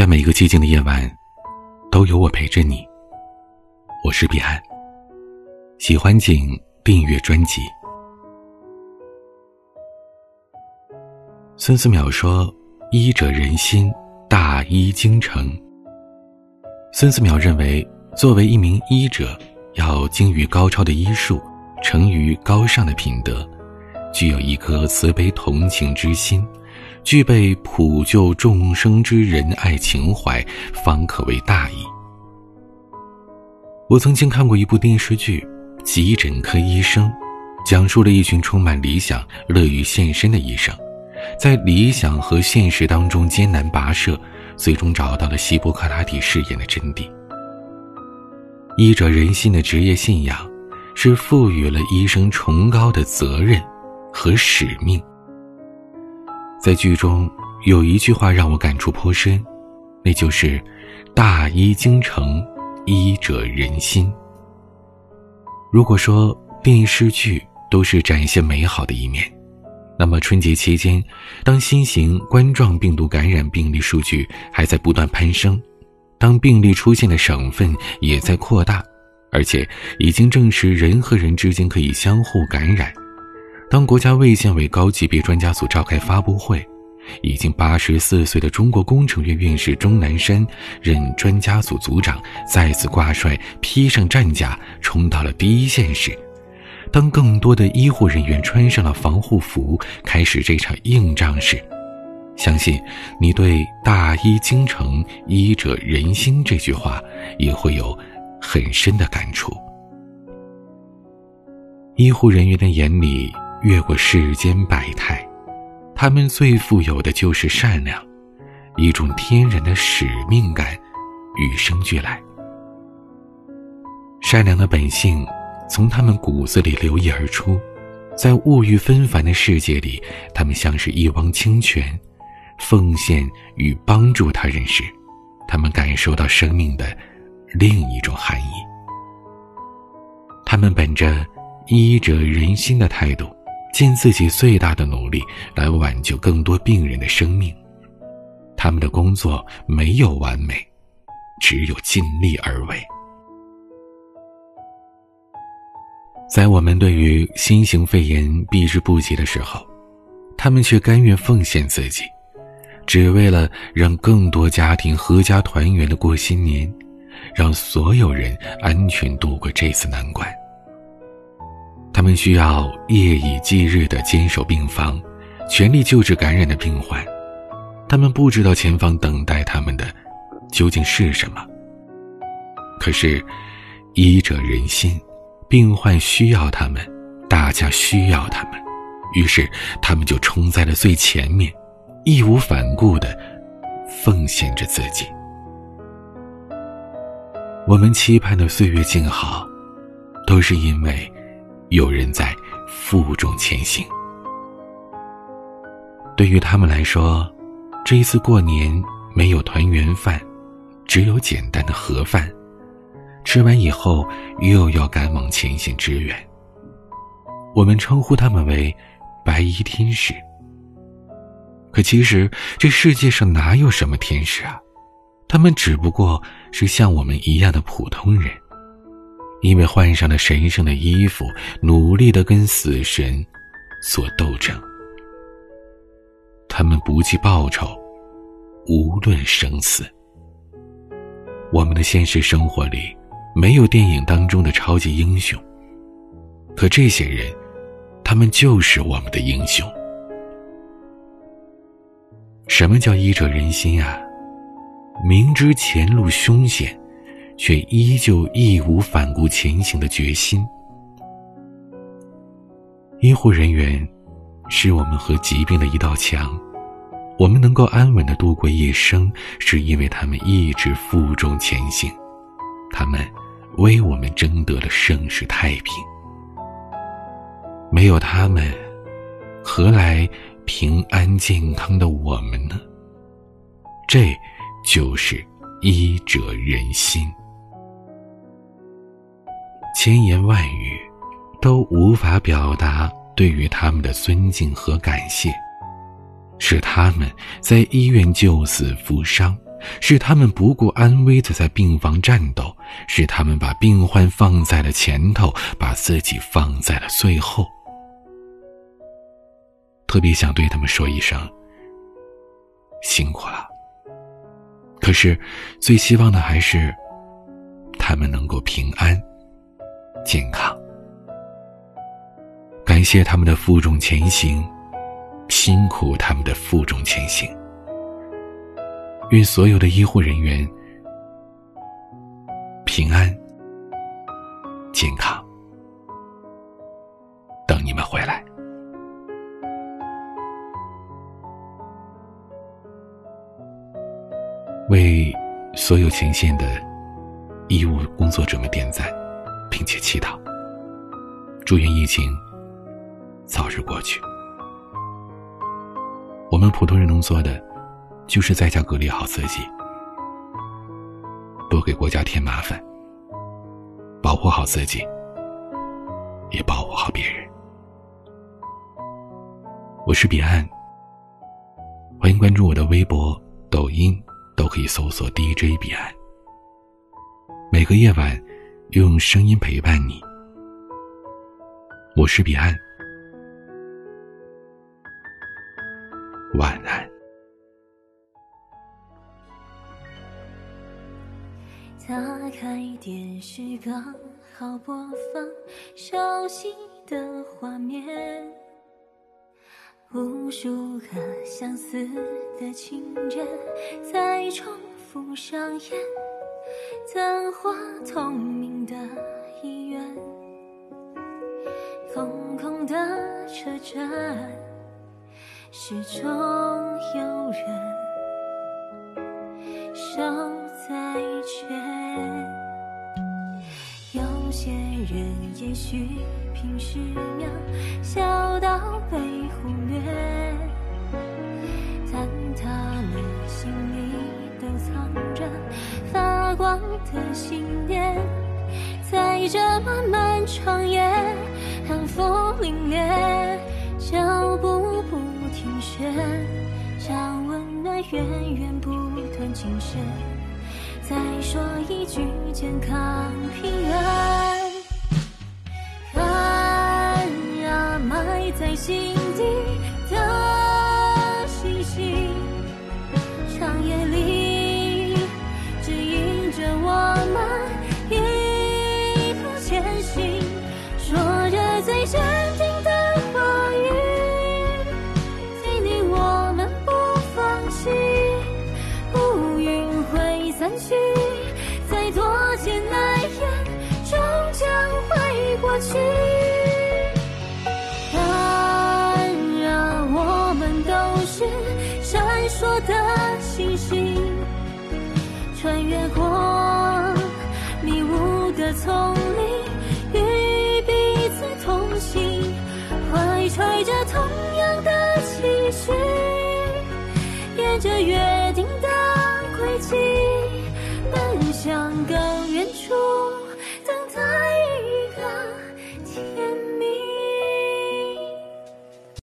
在每个寂静的夜晚，都有我陪着你。我是彼岸。喜欢请订阅专辑。孙思邈说：“医者仁心，大医精诚。”孙思邈认为，作为一名医者，要精于高超的医术，成于高尚的品德，具有一颗慈悲同情之心，具备普救众生之仁爱情怀，方可为大义。我曾经看过一部电视剧《急诊科医生》，讲述了一群充满理想、乐于献身的医生，在理想和现实当中艰难跋涉。最终找到了希波克拉底誓言的真谛。医者仁心的职业信仰，是赋予了医生崇高的责任和使命。在剧中有一句话让我感触颇深，那就是“大医精诚，医者仁心”。如果说电视剧都是展现美好的一面。那么春节期间，当新型冠状病毒感染病例数据还在不断攀升，当病例出现的省份也在扩大，而且已经证实人和人之间可以相互感染，当国家卫健委高级别专家组召开发布会，已经八十四岁的中国工程院院士钟南山任专家组组长，再次挂帅披上战甲，冲到了第一线时。当更多的医护人员穿上了防护服，开始这场硬仗时，相信你对“大医精诚，医者仁心”这句话也会有很深的感触。医护人员的眼里越过世间百态，他们最富有的就是善良，一种天然的使命感与生俱来。善良的本性。从他们骨子里流溢而出，在物欲纷繁的世界里，他们像是一汪清泉，奉献与帮助他人时，他们感受到生命的另一种含义。他们本着医者仁心的态度，尽自己最大的努力来挽救更多病人的生命。他们的工作没有完美，只有尽力而为。在我们对于新型肺炎避之不及的时候，他们却甘愿奉献自己，只为了让更多家庭阖家团圆的过新年，让所有人安全度过这次难关。他们需要夜以继日的坚守病房，全力救治感染的病患。他们不知道前方等待他们的究竟是什么。可是，医者仁心。病患需要他们，大家需要他们，于是他们就冲在了最前面，义无反顾的奉献着自己。我们期盼的岁月静好，都是因为有人在负重前行。对于他们来说，这一次过年没有团圆饭，只有简单的盒饭。吃完以后，又要赶往前线支援。我们称呼他们为“白衣天使”。可其实，这世界上哪有什么天使啊？他们只不过是像我们一样的普通人，因为换上了神圣的衣服，努力的跟死神做斗争。他们不计报酬，无论生死。我们的现实生活里。没有电影当中的超级英雄，可这些人，他们就是我们的英雄。什么叫医者仁心啊？明知前路凶险，却依旧义无反顾前行的决心。医护人员是我们和疾病的一道墙，我们能够安稳的度过一生，是因为他们一直负重前行，他们。为我们争得了盛世太平。没有他们，何来平安健康的我们呢？这，就是医者仁心。千言万语，都无法表达对于他们的尊敬和感谢。是他们在医院救死扶伤，是他们不顾安危的在病房战斗，是他们把病患放在了前头，把自己放在了最后。特别想对他们说一声辛苦了。可是，最希望的还是他们能够平安、健康。感谢他们的负重前行，辛苦他们的负重前行。愿所有的医护人员平安、健康，等你们回来。为所有前线的医务工作者们点赞，并且祈祷，祝愿疫情早日过去。我们普通人能做的，就是在家隔离好自己，不给国家添麻烦，保护好自己，也保护好别人。我是彼岸，欢迎关注我的微博、抖音。都可以搜索 DJ 彼岸，每个夜晚用声音陪伴你。我是彼岸，晚安。打开电视，刚好播放熟悉的画面。无数个相似的情节在重复上演，灯火通明的医院，空空的车站，始终有人守在圈。有些人也许平时渺小到被忽略，但他们心里都藏着发光的信念。这漫漫长夜，寒风凛冽，脚步不停歇，将温暖源源不断精神。再说一句健康平安，最坚定的话语，给你我们不放弃，乌云会散去。再多艰难也终将会过去，当然，我们都是闪烁的星星，穿越过迷雾的丛揣着同样的期许，沿着约定的轨迹，奔向更。